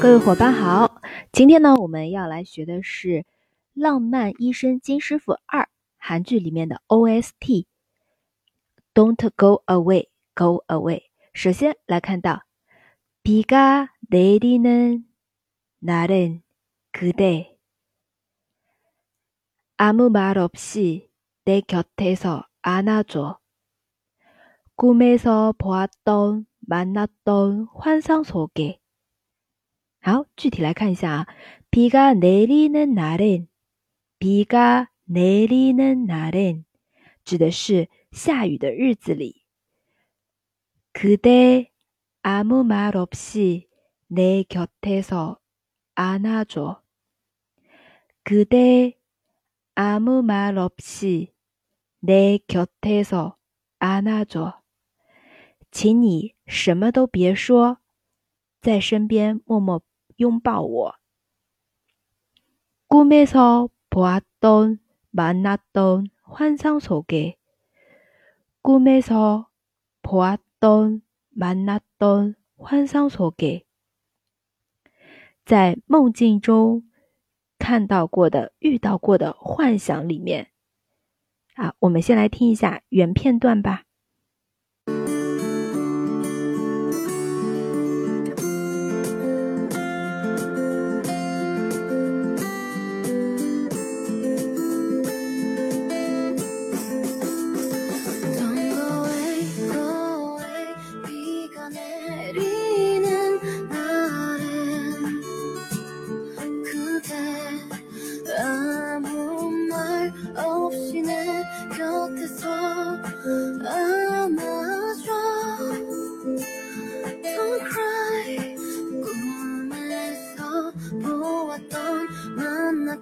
各位伙伴好，今天呢，我们要来学的是《浪漫医生金师傅二》韩剧里面的 OST。Don't go away, go away。首先来看到，비가내리는날은그대아무말없이내곁에서안아줘꿈에서보았던만났던환상속에 好，具体来看一下啊。비가내리는날 은， 비가내리는날 은， 指的是下雨的日子里。그대아무말없이내곁에서안아 줘。 그대아무말없이내곁에서안아 줘。 请你什么都别说，在身边默默。 拥抱我。꿈에서보았던만났던환상속에꿈에서보았던만났던환상속 에， 在梦境中看到过的、遇到过的幻想里面。啊，我们先来听一下原片段吧。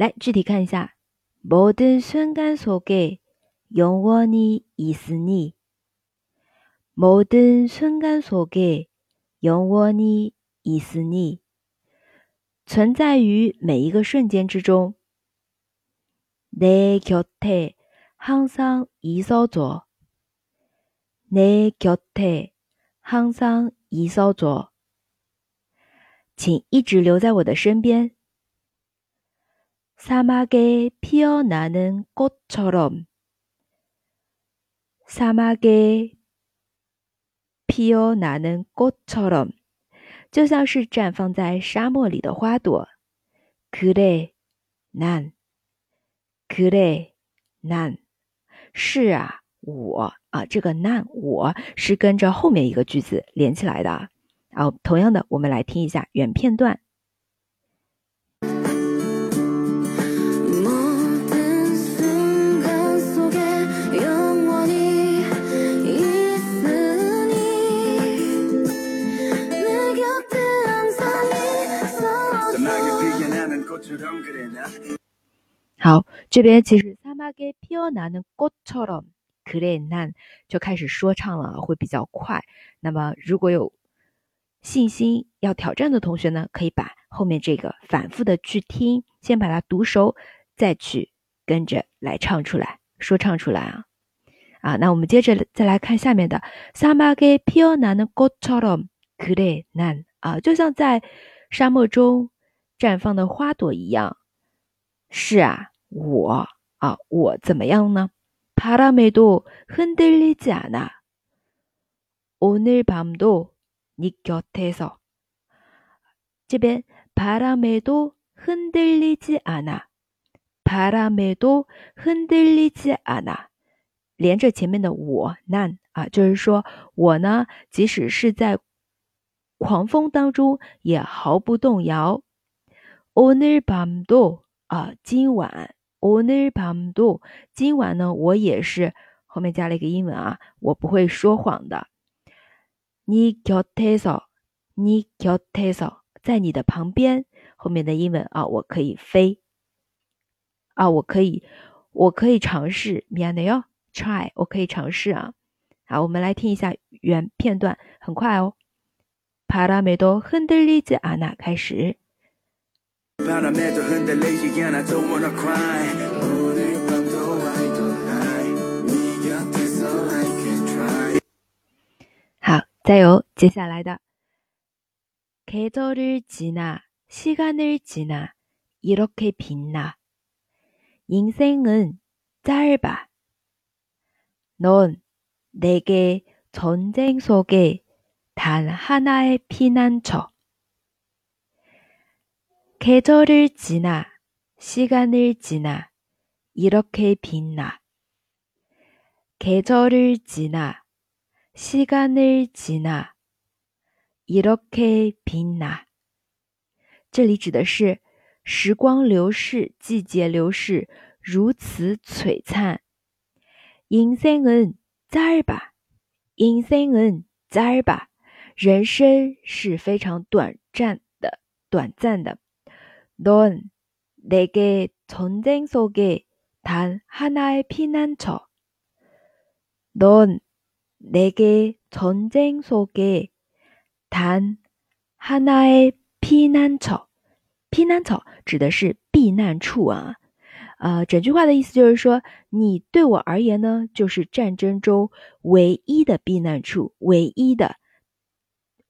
来具体看一下，모든순간속에영원히있으니 모든순간속에영원히있으니存在于每一个瞬间之中。내곁에항상있어줘내곁에항상있어줘请一直留在我的身边。 사막에피어나는꽃처럼사막에 피어나는 꽃처럼， 就像是绽放在沙漠里的花朵。그래 난， 그래 난， 是啊，我啊，这个난我是跟着后面一个句子连起来的。好，同样的，我们来听一下原片段。 好，这边其实사막에피어나는꽃처럼그래난就开始说唱了，会比较快。那么如果有信心要挑战的同学呢，可以把后面这个反复的去听，先把它读熟，再去跟着来唱出来，说唱出来啊啊！那我们接着再来看下面的사막에피어나는꽃처럼그래난啊，就像在沙漠中。 绽放的花朵一样，是啊，我啊，我怎么样呢？바람에도흔들리지않아오늘밤도네곁에서这边바람에도흔들리지않아바람에도흔들리지않아连着前面的我难啊，就是说我呢，即使是在狂风当中，也毫不动摇。 오늘 밤도啊，今晚 오늘 밤도 今晚呢，我也是后面加了一个英文啊，我不会说谎的。你곁에서니곁에서 在你的旁边。后面的英文啊，我可以飞啊，我可以，我可以尝试。미안해 요。 Try，我可以尝试啊。好，我们来听一下原片段，很快哦。바람에도흔들리지않아开始。 好，再有接下来的。계절을지나시간을지나이렇게빛나인생은짧아넌내게전쟁속에단하나의피난처 계절을지나시간을지나이렇게빛나계절을지나시간을지나이렇게빛나这里指的是时光流逝，季节流逝，如此璀璨。인생은짧 아， 인생은짧 아， 人生是非常短暂的，短暂的。 넌내게전쟁속에단하나의피난처넌내게전쟁속에단하나의避难草，避难草指的是避难处啊。呃，整句话的意思就是说，你对我而言呢，就是战争中唯一的避难处，唯一的。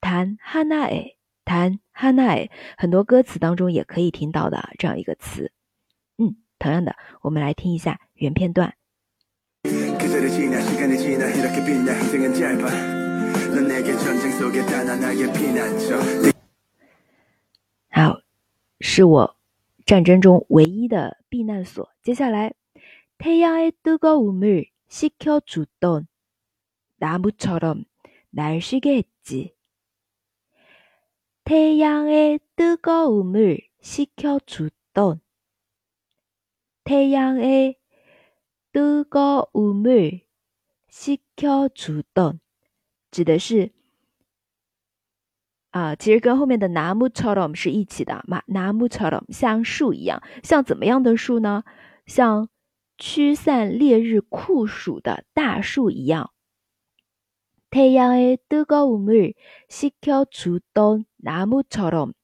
谈哈纳诶， 谈哈纳诶，很多歌词当中也可以听到的这样一个词。嗯，同样的，我们来听一下原片段。好，是我战争中唯一的避难所。接下来，태양의뜨거움을식혀주던나무처럼날쉬게했지 태양의뜨거움을식혀주던태양의뜨거움을식혀주던指的是。啊，其实跟后面的나무처럼是一起的嘛，나무처럼像树一样，像怎么样的树呢？像驱散烈日酷暑的大树一样。태양의뜨거움을식혀주던 나무처럼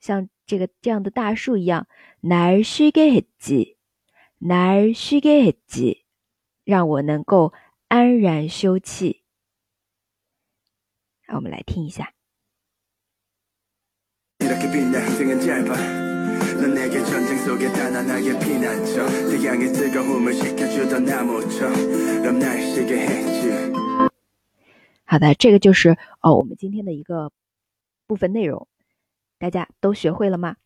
像这个这样的大树一样，날쉬게했지날쉬게했지让我能够安然休憩。好，我们来听一下。好的，这个就是哦，我们今天的一个 部分内容，大家都学会了吗？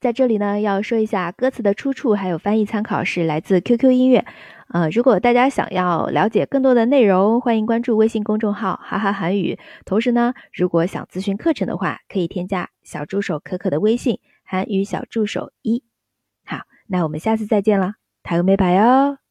在这里呢，要说一下歌词的出处，还有翻译参考是来自 QQ 音乐。呃，如果大家想要了解更多的内容，欢迎关注微信公众号“哈哈韩语”。同时呢，如果想咨询课程的话，可以添加小助手可可的微信“韩语小助手一”。好，那我们下次再见了，台欧美拜哟。